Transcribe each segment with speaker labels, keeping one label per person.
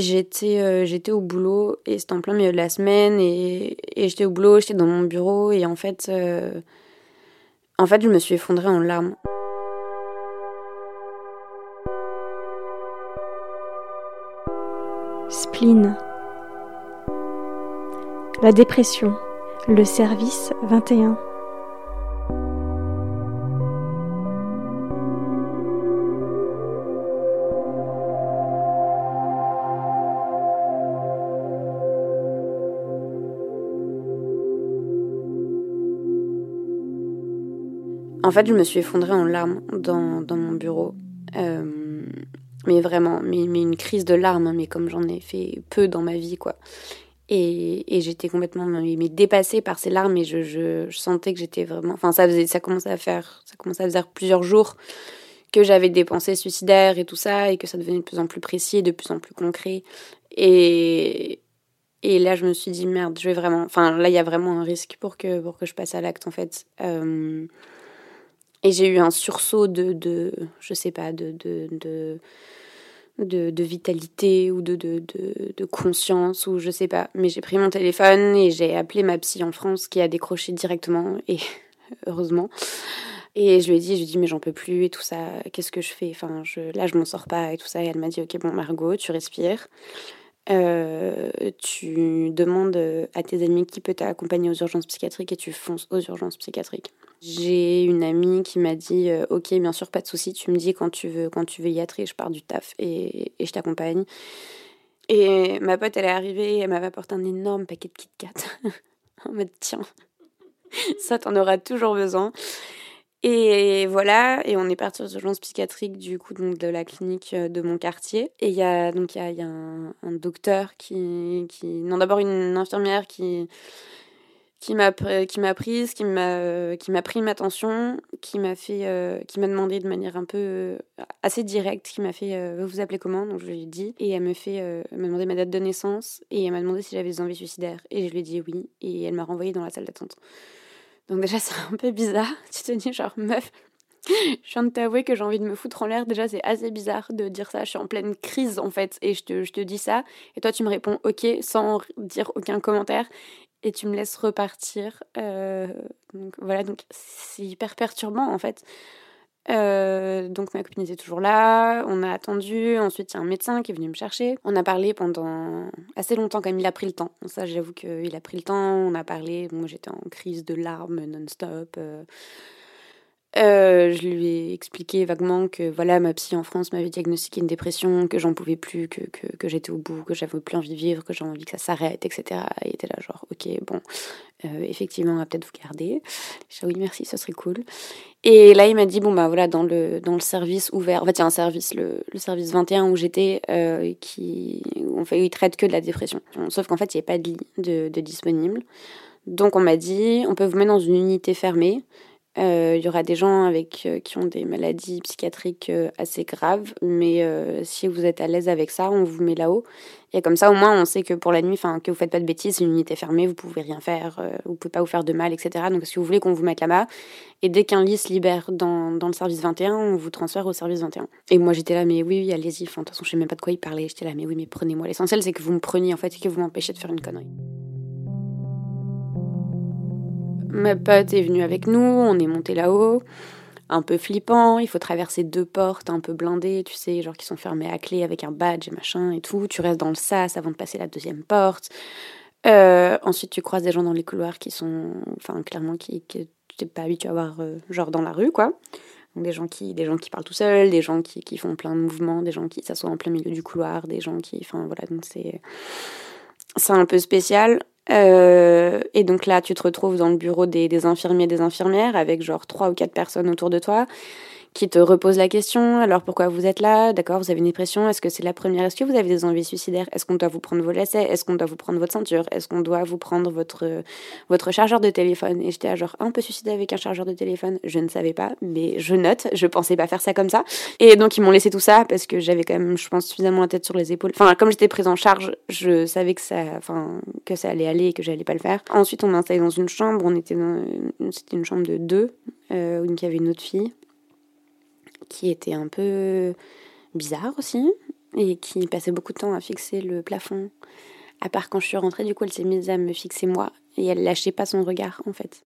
Speaker 1: j'étais j'étais au boulot et c'était en plein milieu de la semaine et, j'étais au boulot, j'étais dans mon bureau et en fait, en fait, je me suis effondrée en larmes.
Speaker 2: Spleen. La dépression. Le service 21.
Speaker 1: En fait, je me suis effondrée en larmes dans, dans mon bureau. Euh, mais vraiment, mais, une crise de larmes, mais comme j'en ai fait peu dans ma vie, quoi. Et, et j'étais complètement mais, dépassée par ces larmes et je, je, sentais que j'étais vraiment. Enfin, ça, ça commençait à faire. Ça commençait à faire plusieurs jours que j'avais des pensées suicidaires et tout ça, et que ça devenait de plus en plus précis, de plus en plus concret. Et, et là, je me suis dit, merde, je vais vraiment. Enfin, là, il y a vraiment un risque pour que, pour que je passe à l'acte, en fait. Euh, et j'ai eu un sursaut de, de je sais pas, de, de, de, de, vitalité ou de, de, de, conscience ou je sais pas. Mais j'ai pris mon téléphone et j'ai appelé ma psy en France qui a décroché directement et heureusement. Et je lui ai dit, je lui ai dit, mais j'en peux plus et tout ça, qu'est-ce que je fais? Enfin, je, là, je m'en sors pas et tout ça. Et elle m'a dit, ok, bon, Margot, tu respires. Euh, tu demandes à tes amis qui peut t'accompagner aux urgences psychiatriques et tu fonces aux urgences psychiatriques. J'ai une amie qui m'a dit euh, Ok, bien sûr, pas de souci, tu me dis quand tu veux, quand tu veux y être et je pars du taf et, et je t'accompagne. Et ma pote, elle est arrivée, elle m'avait apporté un énorme paquet de Kit Kat en mode Tiens, ça t'en auras toujours besoin. Et voilà, et on est parti aux urgences psychiatriques du coup donc de la clinique euh, de mon quartier. Et il y a donc il y a, un, un, docteur qui, qui non d'abord une infirmière qui qui m'a qui m'a prise, qui m'a qui m'a pris ma attention, qui m'a fait euh, qui m'a demandé de manière un peu euh, assez directe, qui m'a fait euh, vous appelez comment? Donc je lui ai dit et elle me fait m'a demandé ma date de naissance et elle m'a demandé si j'avais des envies suicidaires et je lui ai dit oui et elle m'a renvoyée dans la salle d'attente. Donc déjà c'est un peu bizarre, tu te dis genre meuf je viens de t'avouer que j'ai envie de me foutre en l'air. Déjà, c'est assez bizarre de dire ça. Je suis en pleine crise, en fait, et je te, je te dis ça. Et toi, tu me réponds OK sans dire aucun commentaire et tu me laisses repartir. Euh, donc voilà, donc c'est hyper perturbant en fait. Euh, donc ma copine était toujours là, on a attendu, ensuite il y a un médecin qui est venu me chercher. On a parlé pendant assez longtemps quand même, il a pris le temps. Ça j'avoue qu'il a pris le temps, on a parlé, moi j'étais en crise de larmes non-stop. Euh, euh, je lui ai expliqué vaguement que voilà, ma psy en France m'avait diagnostiqué une dépression, que j'en pouvais plus, que, que, j'étais au bout, que j'avais plus envie de vivre, que j'avais envie que ça s'arrête, etc. il était là, genre, ok, bon, euh, effectivement, on va peut-être vous garder. Je dit, oui, merci, ça serait cool. Et là, il m'a dit, bon, bah voilà, dans le, dans le service ouvert, en fait, il y a un service, le, le service 21 où j'étais, euh, qui, on fait, il traite que de la dépression. Sauf qu'en fait, il n'y avait pas de lit de, de disponible. Donc, on m'a dit, on peut vous mettre dans une unité fermée. Euh, il y aura des gens avec euh, qui ont des maladies psychiatriques euh, assez graves, mais si vous êtes à l'aise avec ça, on vous met là-haut. Et comme ça, au moins, on sait que pour la nuit, enfin, que vous faites pas de bêtises, une unité fermée, vous pouvez rien faire, vous pouvez pas vous faire de mal, etc. Donc, si vous voulez qu'on vous mette là-bas, et dès qu'un lit se libère dans, dans, le service 21, on vous transfère au service 21. Et moi, j'étais là, mais oui, oui, allez-y. Enfin, de toute façon, je sais même pas de quoi il parlait. J'étais là, mais oui, mais prenez-moi. L'essentiel, c'est que vous me preniez, en fait, et que vous m'empêchez de faire une connerie. Ma pote est venue avec nous, on est monté là-haut. Un peu flippant, il faut traverser deux portes un peu blindées, tu sais, genre qui sont fermées à clé avec un badge et machin et tout. Tu restes dans le sas avant de passer la deuxième porte. Euh, ensuite, tu croises des gens dans les couloirs qui sont, enfin, clairement, qui, tu n'es pas habitué à voir, euh, genre dans la rue, quoi. Donc, des gens qui, des gens qui parlent tout seuls, des gens qui, qui font plein de mouvements, des gens qui s'assoient en plein milieu du couloir, des gens qui, enfin, voilà, donc c'est, c'est un peu spécial. Euh, et donc là, tu te retrouves dans le bureau des, des infirmiers et des infirmières avec genre trois ou quatre personnes autour de toi qui te repose la question. Alors pourquoi vous êtes là? D'accord, vous avez une dépression. Est-ce que c'est la première? Est-ce que vous avez des envies suicidaires? Est-ce qu'on doit vous prendre vos lacets? Est-ce qu'on doit vous prendre votre ceinture? Est-ce qu'on doit vous prendre votre votre chargeur de téléphone? Et j'étais genre un peu suicidée avec un chargeur de téléphone. Je ne savais pas, mais je note. Je pensais pas faire ça comme ça. Et donc ils m'ont laissé tout ça parce que j'avais quand même, je pense, suffisamment la tête sur les épaules. Enfin, comme j'étais prise en charge, je savais que ça, enfin, que ça allait aller et que j'allais pas le faire. Ensuite, on m'a installé dans une chambre. On était dans, c'était une chambre de deux euh, où il y avait une autre fille qui était un peu bizarre aussi. et qui passait beaucoup de temps à fixer le plafond. À part quand je suis rentrée, du coup, elle s'est mise à me fixer moi et elle lâchait pas son regard en fait.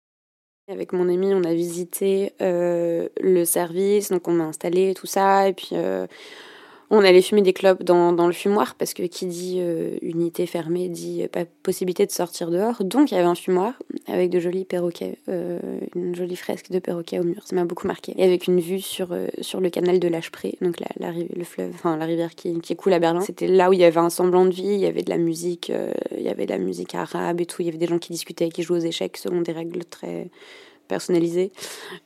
Speaker 1: Avec mon ami, on a visité euh, le service, donc on m'a installé tout ça, et puis euh, on allait fumer des clopes dans, le fumoir parce que qui dit euh, unité fermée dit euh, pas possibilité de sortir dehors. Donc il y avait un fumoir avec de jolis perroquets, euh, une jolie fresque de perroquets au mur. Ça m'a beaucoup marqué. Et avec une vue sur, le canal de l'Achepré, donc la, la, le fleuve, enfin la rivière qui, qui coule à Berlin. C'était là où il y avait un semblant de vie, il y avait de la musique, il y avait de la musique arabe et tout. Il y avait des gens qui discutaient, qui jouaient aux échecs selon des règles très personnalisé.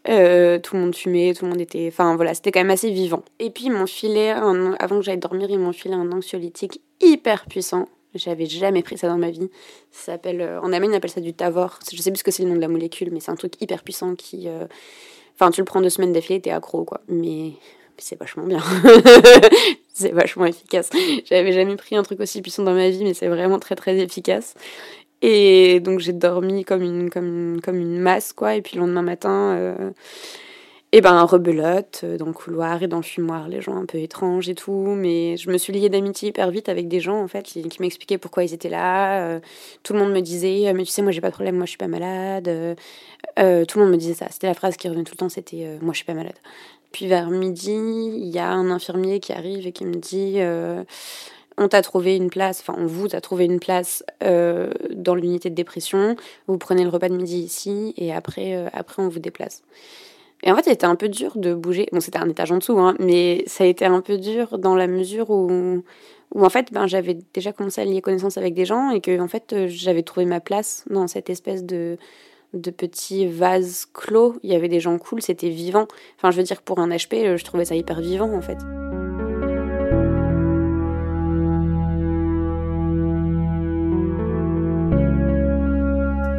Speaker 1: Euh, tout le monde fumait, tout le monde était. Enfin voilà, c'était quand même assez vivant. Et puis ils m'ont filé, avant que j'aille dormir, ils m'ont filé un anxiolytique hyper puissant. J'avais jamais pris ça dans ma vie. Ça s'appelle, euh, en Allemagne, on appelle ça du Tavor. Je sais plus ce que c'est le nom de la molécule, mais c'est un truc hyper puissant qui. Euh, enfin, tu le prends deux semaines d'affilée, t'es accro, quoi. Mais, c'est vachement bien. c'est vachement efficace. J'avais jamais pris un truc aussi puissant dans ma vie, mais c'est vraiment très très efficace. Et donc j'ai dormi comme une, comme, comme une masse, quoi. Et puis le lendemain matin, euh, et ben rebelote euh, dans le couloir et dans le fumoir, les gens un peu étranges et tout. Mais je me suis liée d'amitié hyper vite avec des gens, en fait, qui, m'expliquaient pourquoi ils étaient là. Euh, tout le monde me disait, mais tu sais, moi j'ai pas de problème, moi je suis pas malade. tout le monde me disait ça. C'était la phrase qui revenait tout le temps, c'était moi je suis pas malade. Puis vers midi, il y a un infirmier qui arrive et qui me dit on t'a trouvé une place, enfin on vous a trouvé une place euh, dans l'unité de dépression, vous prenez le repas de midi ici et après, euh, après on vous déplace. Et en fait, c'était un peu dur de bouger. Bon, c'était un étage en dessous, hein, mais ça a été un peu dur dans la mesure où, où en fait, ben, j'avais déjà commencé à lier connaissance avec des gens et que en fait, euh, j'avais trouvé ma place dans cette espèce de de petits vases clos. Il y avait des gens cool, c'était vivant. Enfin, je veux dire, pour un HP, je trouvais ça hyper vivant en fait.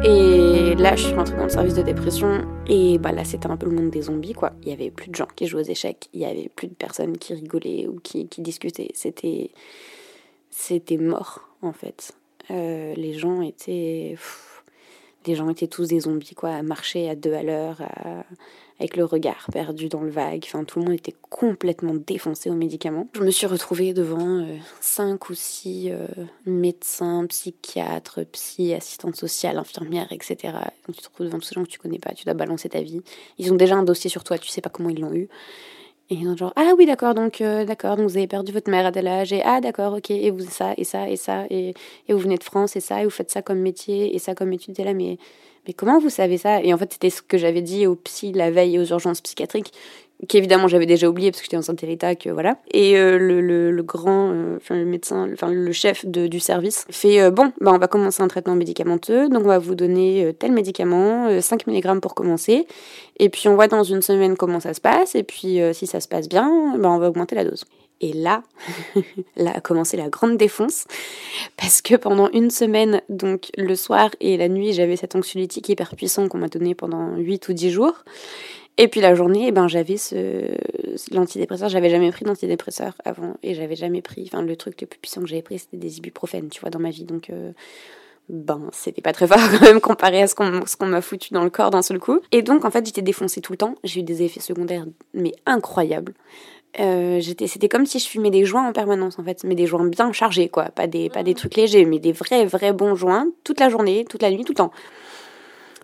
Speaker 1: Et là, je suis rentrée dans le service de dépression et bah là, c'était un peu le monde des zombies, quoi. Il y avait plus de gens qui jouaient aux échecs, il y avait plus de personnes qui rigolaient ou qui, discutaient. C'était, c'était mort, en fait. Euh, les gens étaient, les gens étaient tous des zombies, quoi, à marcher à deux à l'heure, avec le regard perdu dans le vague. Enfin, tout le monde était complètement défoncé aux médicaments. Je me suis retrouvée devant euh, cinq ou six euh, médecins, psychiatres, psy, assistantes sociales, infirmières, etc. Donc, tu te retrouves devant tous ces gens que tu connais pas, tu dois balancer ta vie. Ils ont déjà un dossier sur toi, tu sais pas comment ils l'ont eu. Et ils ont genre, ah oui, d'accord, donc, euh, d'accord, donc vous avez perdu votre mère à tel âge, et ah, d'accord, ok, et vous, ça, et ça, et ça, et, vous venez de France, et ça, et vous faites ça comme métier, et ça comme étude, et là, mais mais comment vous savez ça? Et en fait, c'était ce que j'avais dit au psy la veille aux urgences psychiatriques, qu'évidemment j'avais déjà oublié parce que j'étais tel état que voilà. Et euh, le, grand, euh, le médecin, le chef du service fait euh, bon, bah on va commencer un traitement médicamenteux, donc on va vous donner tel médicament, 5 mg pour commencer, et puis on voit dans une semaine comment ça se passe, et puis si ça se passe bien, bah on va augmenter la dose. Et là, là a commencé la grande défonce, parce que pendant une semaine, donc le soir et la nuit, j'avais cet anxiolytique hyper puissant qu'on m'a donné pendant 8 ou 10 jours. Et puis la journée, eh ben, j'avais ce, l'antidépresseur. J'avais jamais pris d'antidépresseur avant, et j'avais jamais pris, enfin le truc le plus puissant que j'avais pris, c'était des ibuprofènes, tu vois, dans ma vie. Donc, euh, ben, c'était pas très fort quand même comparé à ce qu'on, ce qu'on m'a foutu dans le corps d'un seul coup. Et donc, en fait, j'étais défoncée tout le temps. J'ai eu des effets secondaires, mais incroyables. Euh, j'étais, c'était comme si je fumais des joints en permanence en fait, mais des joints bien chargés quoi, pas des, pas des mmh. trucs légers, mais des vrais, vrais bons joints toute la journée, toute la nuit, tout le temps.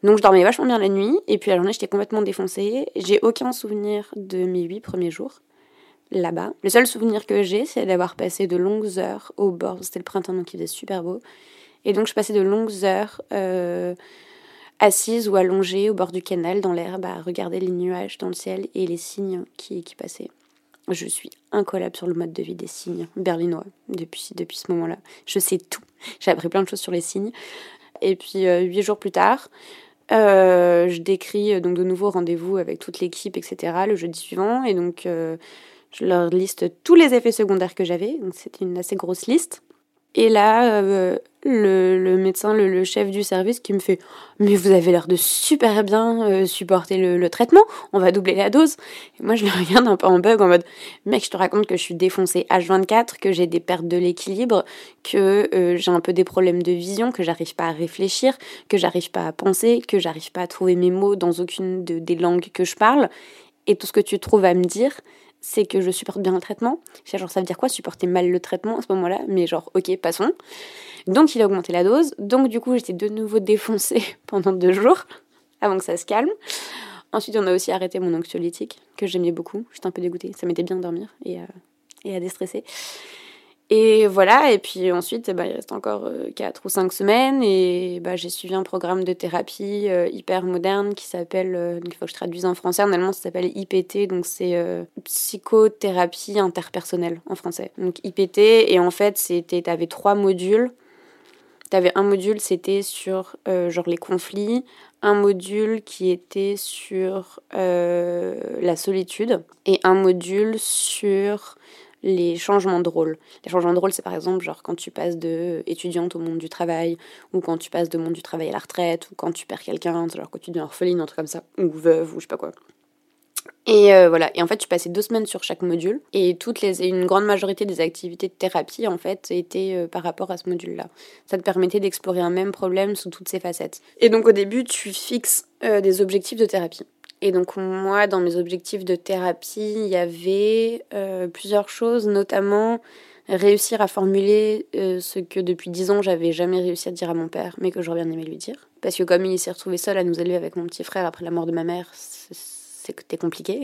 Speaker 1: Donc je dormais vachement bien la nuit, et puis la journée j'étais complètement défoncée. J'ai aucun souvenir de mes huit premiers jours là-bas. Le seul souvenir que j'ai, c'est d'avoir passé de longues heures au bord, c'était le printemps donc il faisait super beau, et donc je passais de longues heures euh, assise ou allongée au bord du canal dans l'herbe à regarder les nuages dans le ciel et les cygnes qui, qui passaient. Je suis incollable sur le mode de vie des signes berlinois depuis, depuis ce moment-là. Je sais tout. J'ai appris plein de choses sur les signes. Et puis, euh, huit jours plus tard, euh, je décris euh, donc de nouveau rendez-vous avec toute l'équipe, etc. le jeudi suivant. Et donc, je leur liste tous les effets secondaires que j'avais. Donc, c'était une assez grosse liste. Et là, euh, le, médecin, le, chef du service qui me fait Mais vous avez l'air de super bien euh, supporter le, traitement, on va doubler la dose. Et moi, je le regarde un peu en bug en mode Mec, je te raconte que je suis défoncée H24, que j'ai des pertes de l'équilibre, que euh, j'ai un peu des problèmes de vision, que j'arrive pas à réfléchir, que j'arrive pas à penser, que j'arrive pas à trouver mes mots dans aucune des langues que je parle. Et tout ce que tu trouves à me dire, c'est que je supporte bien le traitement. Genre, ça veut dire quoi supporter mal le traitement à ce moment-là? Mais genre, ok, passons. Donc, il a augmenté la dose. Donc, du coup, j'étais de nouveau défoncée pendant deux jours avant que ça se calme. Ensuite, on a aussi arrêté mon anxiolytique, que j'aimais beaucoup. J'étais un peu dégoûtée. Ça m'était bien de dormir et, euh, et à déstresser. Et voilà, et puis ensuite, bah, il reste encore 4 euh, ou 5 semaines, et bah, j'ai suivi un programme de thérapie euh, hyper moderne qui s'appelle, euh, il faut que je traduise en français, en allemand ça s'appelle IPT, donc c'est psychothérapie interpersonnelle en français. Donc IPT, et en fait, c'était, t'avais trois modules. T'avais un module, c'était sur genre les conflits, un module qui était sur la solitude, et un module sur les changements de rôle. Les changements de rôle, c'est par exemple genre quand tu passes de étudiante au monde du travail, ou quand tu passes de monde du travail à la retraite, ou quand tu perds quelqu'un, genre quand tu deviens orpheline, un truc comme ça, ou veuve, ou je sais pas quoi. Et euh, voilà, et en fait, tu passais deux semaines sur chaque module, et toutes les, une grande majorité des activités de thérapie, en fait, étaient euh, par rapport à ce module-là. Ça te permettait d'explorer un même problème sous toutes ses facettes. Et donc, au début, tu fixes euh, des objectifs de thérapie. Et donc moi, dans mes objectifs de thérapie, il y avait euh, plusieurs choses, notamment réussir à formuler euh, ce que depuis dix ans j'avais jamais réussi à dire à mon père, mais que j'aurais bien aimé lui dire. Parce que comme il s'est retrouvé seul à nous élever avec mon petit frère après la mort de ma mère, c'était compliqué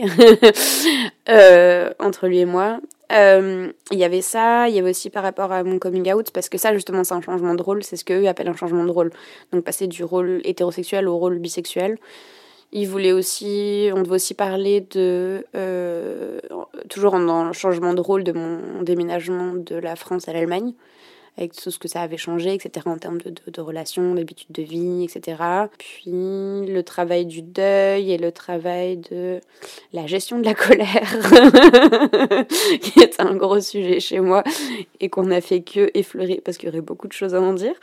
Speaker 1: euh, entre lui et moi. Il y avait ça, il y avait aussi par rapport à mon coming out, parce que ça justement c'est un changement de rôle, c'est ce qu'eux appellent un changement de rôle. Donc passer du rôle hétérosexuel au rôle bisexuel. Il voulait aussi, on devait aussi parler de, euh, toujours dans le changement de rôle de mon déménagement de la France à l'Allemagne, avec tout ce que ça avait changé, etc., en termes de, de, relations, d'habitudes de vie, etc. Puis le travail du deuil et le travail de la gestion de la colère, qui est un gros sujet chez moi et qu'on n'a fait que effleurer parce qu'il y aurait beaucoup de choses à en dire.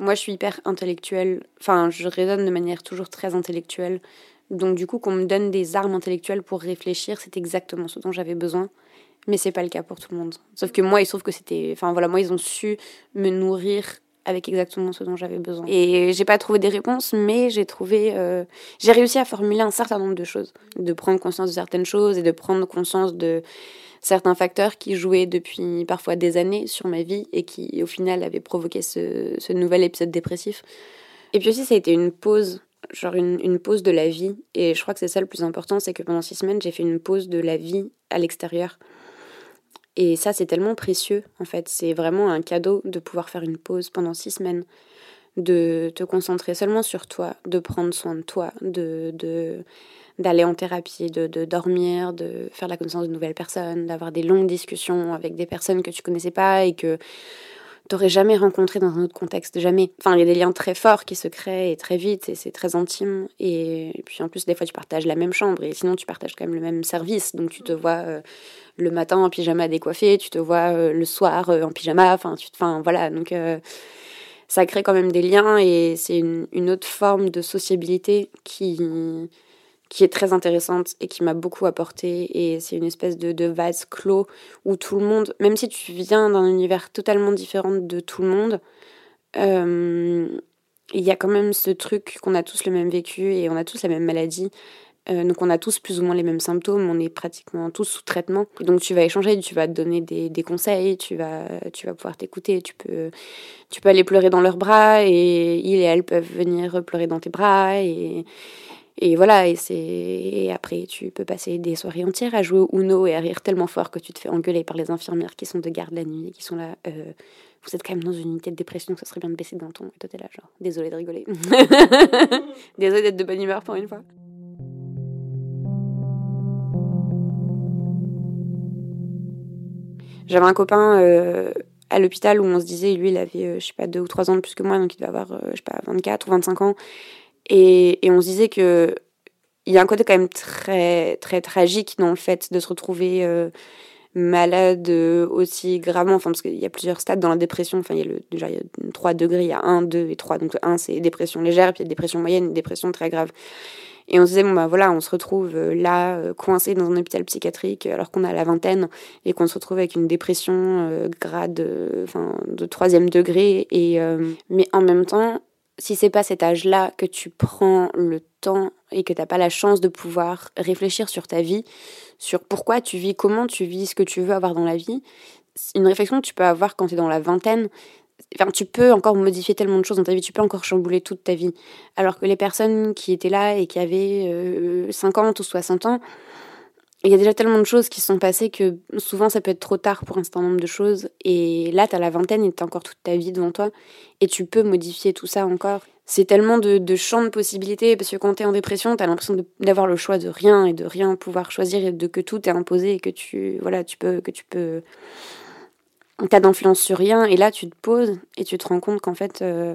Speaker 1: Moi, je suis hyper intellectuelle. Enfin, je raisonne de manière toujours très intellectuelle. Donc, du coup, qu'on me donne des armes intellectuelles pour réfléchir, c'est exactement ce dont j'avais besoin. Mais c'est pas le cas pour tout le monde. Sauf que moi, il se trouve que c'était. Enfin, voilà, moi, ils ont su me nourrir avec exactement ce dont j'avais besoin. Et j'ai pas trouvé des réponses, mais j'ai trouvé. Euh, j'ai réussi à formuler un certain nombre de choses. De prendre conscience de certaines choses et de prendre conscience de certains facteurs qui jouaient depuis parfois des années sur ma vie et qui au final avaient provoqué ce, nouvel épisode dépressif. Et puis aussi ça a été une pause, genre une, une pause de la vie. Et je crois que c'est ça le plus important, c'est que pendant six semaines j'ai fait une pause de la vie à l'extérieur. Et ça c'est tellement précieux en fait, c'est vraiment un cadeau de pouvoir faire une pause pendant six semaines de te concentrer seulement sur toi, de prendre soin de toi, de, de d'aller en thérapie, de, de, dormir, de faire la connaissance de nouvelles personnes, d'avoir des longues discussions avec des personnes que tu connaissais pas et que t'aurais jamais rencontré dans un autre contexte, jamais. Enfin, il y a des liens très forts qui se créent et très vite et c'est très intime. Et, puis en plus, des fois, tu partages la même chambre et sinon, tu partages quand même le même service. Donc, tu te vois euh, le matin en pyjama décoiffé, tu te vois euh, le soir euh, en pyjama. Enfin, tu, enfin voilà. Donc, ça crée quand même des liens et c'est une, autre forme de sociabilité qui qui est très intéressante et qui m'a beaucoup apporté. Et c'est une espèce de, de, vase clos où tout le monde, même si tu viens d'un univers totalement différent de tout le monde, euh, il y a quand même ce truc qu'on a tous le même vécu et on a tous la même maladie. Euh, donc on a tous plus ou moins les mêmes symptômes, on est pratiquement tous sous traitement. Donc tu vas échanger, tu vas te donner des, des conseils, tu vas, tu vas pouvoir t'écouter, tu peux, tu peux aller pleurer dans leurs bras et ils et elles peuvent venir pleurer dans tes bras et, et voilà, et c'est après tu peux passer des soirées entières à jouer au Uno et à rire tellement fort que tu te fais engueuler par les infirmières qui sont de garde la nuit, qui sont là. Euh, vous êtes quand même dans une unité de dépression, ça serait bien de baisser d'un ton. Et toi t'es là genre, désolé de rigoler, désolé d'être de bonne humeur pour une fois. J'avais un copain euh, à l'hôpital où on se disait, lui, il avait, euh, je sais pas, deux ou trois ans de plus que moi, donc il devait avoir, je sais pas, 24 ou 25 ans. Et, on se disait que il y a un côté quand même très très tragique dans le fait de se retrouver euh, malade euh, aussi gravement. Parce qu'il y a plusieurs stades dans la dépression. Enfin il y a déjà il y a 3 degrés il y a 1 2 et 3 donc 1 c'est dépression légère puis il y a dépression moyenne dépression très grave et on se disait bon bah voilà on se retrouve euh, là coincé dans un hôpital psychiatrique alors qu'on a la vingtaine et qu'on se retrouve avec une dépression grade enfin de troisième degré. Et mais en même temps si c'est pas cet âge-là que tu prends le temps et que t'as pas la chance de pouvoir réfléchir sur ta vie, sur pourquoi tu vis, comment tu vis, ce que tu veux avoir dans la vie, une réflexion que tu peux avoir quand tu es dans la vingtaine, Enfin, tu peux encore modifier tellement de choses dans ta vie, tu peux encore chambouler toute ta vie. Alors que les personnes qui étaient là et qui avaient 50 euh, ou 60 ans, il y a déjà tellement de choses qui sont passées que souvent ça peut être trop tard pour un certain nombre de choses. Et là, tu as la vingtaine et tu encore toute ta vie devant toi. Et tu peux modifier tout ça encore. C'est tellement de, de champs de possibilités parce que quand tu es en dépression, tu as l'impression d'avoir le choix de rien et de rien pouvoir choisir et de que tout est imposé et que tu, voilà, tu peux, que tu peux t'as d'influence sur rien et là tu te poses et tu te rends compte qu'en fait euh,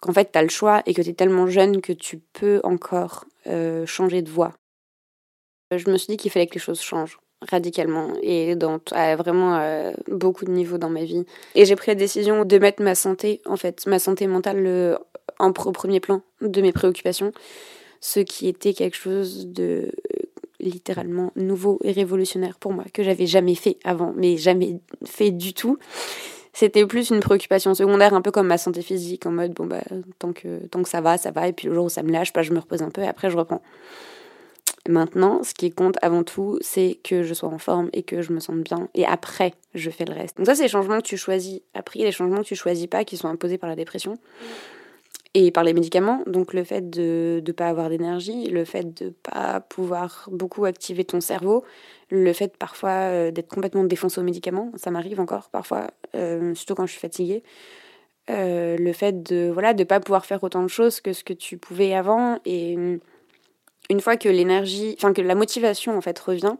Speaker 1: qu'en fait t'as le choix et que t'es tellement jeune que tu peux encore euh, changer de voie. Je me suis dit qu'il fallait que les choses changent radicalement et dans à vraiment euh, beaucoup de niveaux dans ma vie. Et j'ai pris la décision de mettre ma santé, en fait, ma santé mentale en premier plan de mes préoccupations, ce qui était quelque chose de littéralement nouveau et révolutionnaire pour moi, que j'avais jamais fait avant, mais jamais fait du tout. C'était plus une préoccupation secondaire, un peu comme ma santé physique, en mode bon bah tant que tant que ça va, ça va, et puis le jour où ça me lâche, bah, je me repose un peu et après je reprends. Maintenant, ce qui compte avant tout, c'est que je sois en forme et que je me sente bien. Et après, je fais le reste. Donc ça, c'est les changements que tu choisis. Après, les changements que tu choisis pas, qui sont imposés par la dépression et par les médicaments. Donc le fait de ne pas avoir d'énergie, le fait de ne pas pouvoir beaucoup activer ton cerveau, le fait parfois euh, d'être complètement défoncé aux médicaments, ça m'arrive encore parfois, euh, surtout quand je suis fatiguée. Euh, le fait de voilà de pas pouvoir faire autant de choses que ce que tu pouvais avant et une fois que l'énergie, enfin que la motivation en fait revient,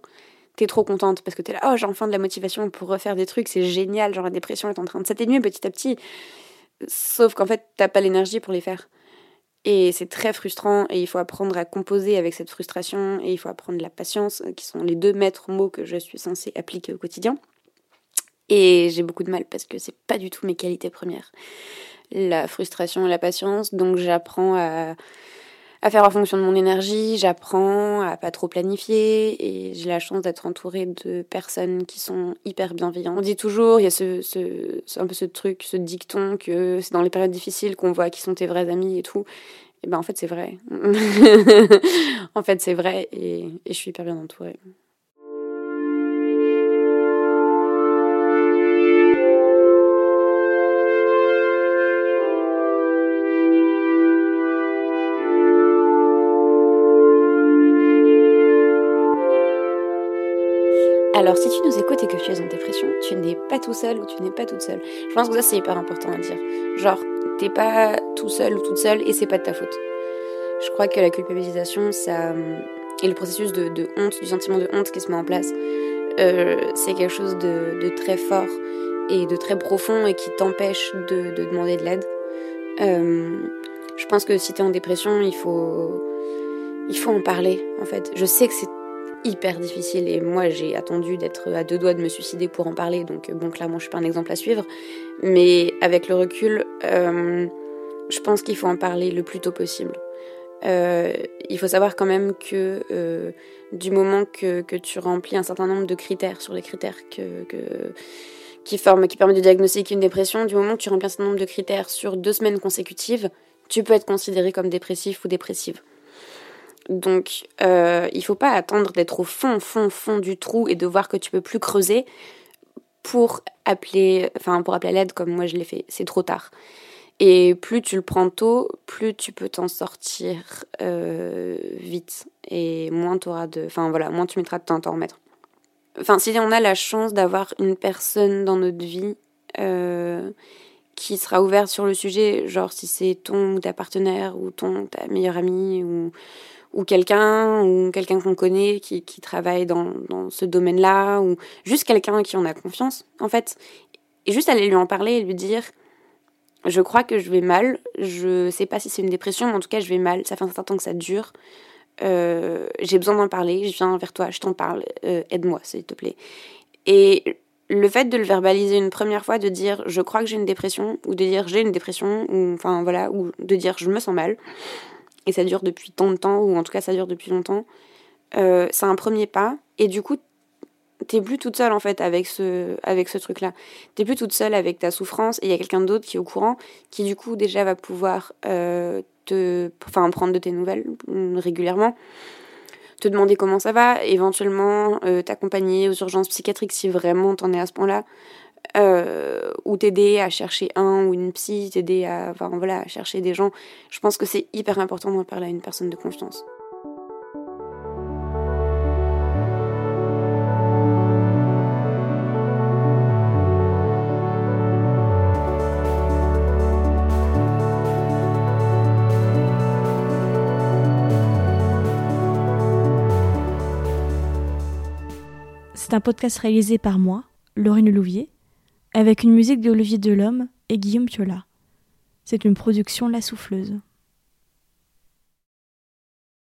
Speaker 1: t'es trop contente parce que t'es là, oh j'ai enfin de la motivation pour refaire des trucs, c'est génial, genre la dépression est en train de s'atténuer petit à petit. Sauf qu'en fait, t'as pas l'énergie pour les faire. Et c'est très frustrant et il faut apprendre à composer avec cette frustration et il faut apprendre la patience, euh, qui sont les deux maîtres mots que je suis censée appliquer au quotidien. Et j'ai beaucoup de mal parce que c'est pas du tout mes qualités premières. La frustration et la patience, donc j'apprends à à faire en fonction de mon énergie, j'apprends à pas trop planifier et j'ai la chance d'être entourée de personnes qui sont hyper bienveillantes. On dit toujours, il y a ce, un peu ce truc, ce dicton que c'est dans les périodes difficiles qu'on voit qui sont tes vrais amis et tout. Et ben en fait c'est vrai. en fait c'est vrai et je suis hyper bien entourée. Alors si tu nous écoutes et que tu es en dépression, tu n'es pas tout seul ou tu n'es pas toute seule. Je pense que ça c'est hyper important à dire. Genre, t'es pas tout seul ou toute seule et c'est pas de ta faute. Je crois que la culpabilisation, ça et le processus de, honte, du sentiment de honte qui se met en place, euh, c'est quelque chose de, très fort et de très profond et qui t'empêche de, demander de l'aide. Euh, je pense que si t'es en dépression, il faut il faut en parler en fait. Je sais que c'est hyper difficile et moi j'ai attendu d'être à deux doigts de me suicider pour en parler. Donc bon clairement je suis pas un exemple à suivre. Mais avec le recul euh, je pense qu'il faut en parler le plus tôt possible. Euh, il faut savoir quand même que euh, du moment que, que, tu remplis un certain nombre de critères sur les critères que, que qui, forment, qui permettent de diagnostiquer une dépression, du moment que tu remplis un certain nombre de critères sur deux semaines consécutives, tu peux être considéré comme dépressif ou dépressive. Donc, euh, il faut pas attendre d'être au fond, fond, fond du trou et de voir que tu peux plus creuser pour appeler, enfin, pour appeler l'aide comme moi je l'ai fait. C'est trop tard. Et plus tu le prends tôt, plus tu peux t'en sortir euh, vite. Et moins auras de. Enfin voilà, moins tu mettras de temps à t'en remettre. Enfin, si on a la chance d'avoir une personne dans notre vie euh, qui sera ouverte sur le sujet, genre si c'est ton ou ta partenaire ou ton ta meilleure amie ou ou quelqu'un ou quelqu'un qu'on connaît qui, qui travaille dans, dans ce domaine-là ou juste quelqu'un qui en a confiance en fait. Et juste aller lui en parler et lui dire je crois que je vais mal je sais pas si c'est une dépression mais en tout cas je vais mal ça fait un certain temps que ça dure euh, j'ai besoin d'en parler je viens vers toi je t'en parle euh, aide-moi s'il te plaît. Et le fait de le verbaliser une première fois de dire je crois que j'ai une dépression ou de dire j'ai une dépression ou enfin voilà ou de dire je me sens mal et ça dure depuis tant de temps, ou en tout cas ça dure depuis longtemps, euh, c'est un premier pas. Et du coup, t'es plus toute seule en fait avec ce, avec ce truc-là. T'es plus toute seule avec ta souffrance et il y a quelqu'un d'autre qui est au courant, qui du coup déjà va pouvoir euh, te, prendre de tes nouvelles mm, régulièrement, te demander comment ça va, éventuellement euh, t'accompagner aux urgences psychiatriques si vraiment t'en es à ce point-là, euh, ou t'aider à chercher un ou une psy, t'aider à, voilà, chercher des gens. Je pense que c'est hyper important d'en parler à une personne de confiance.
Speaker 2: C'est un podcast réalisé par moi, Laurine Louvier, avec une musique d'Olivier Delhomme et Guillaume Piola. C'est une production La Souffleuse.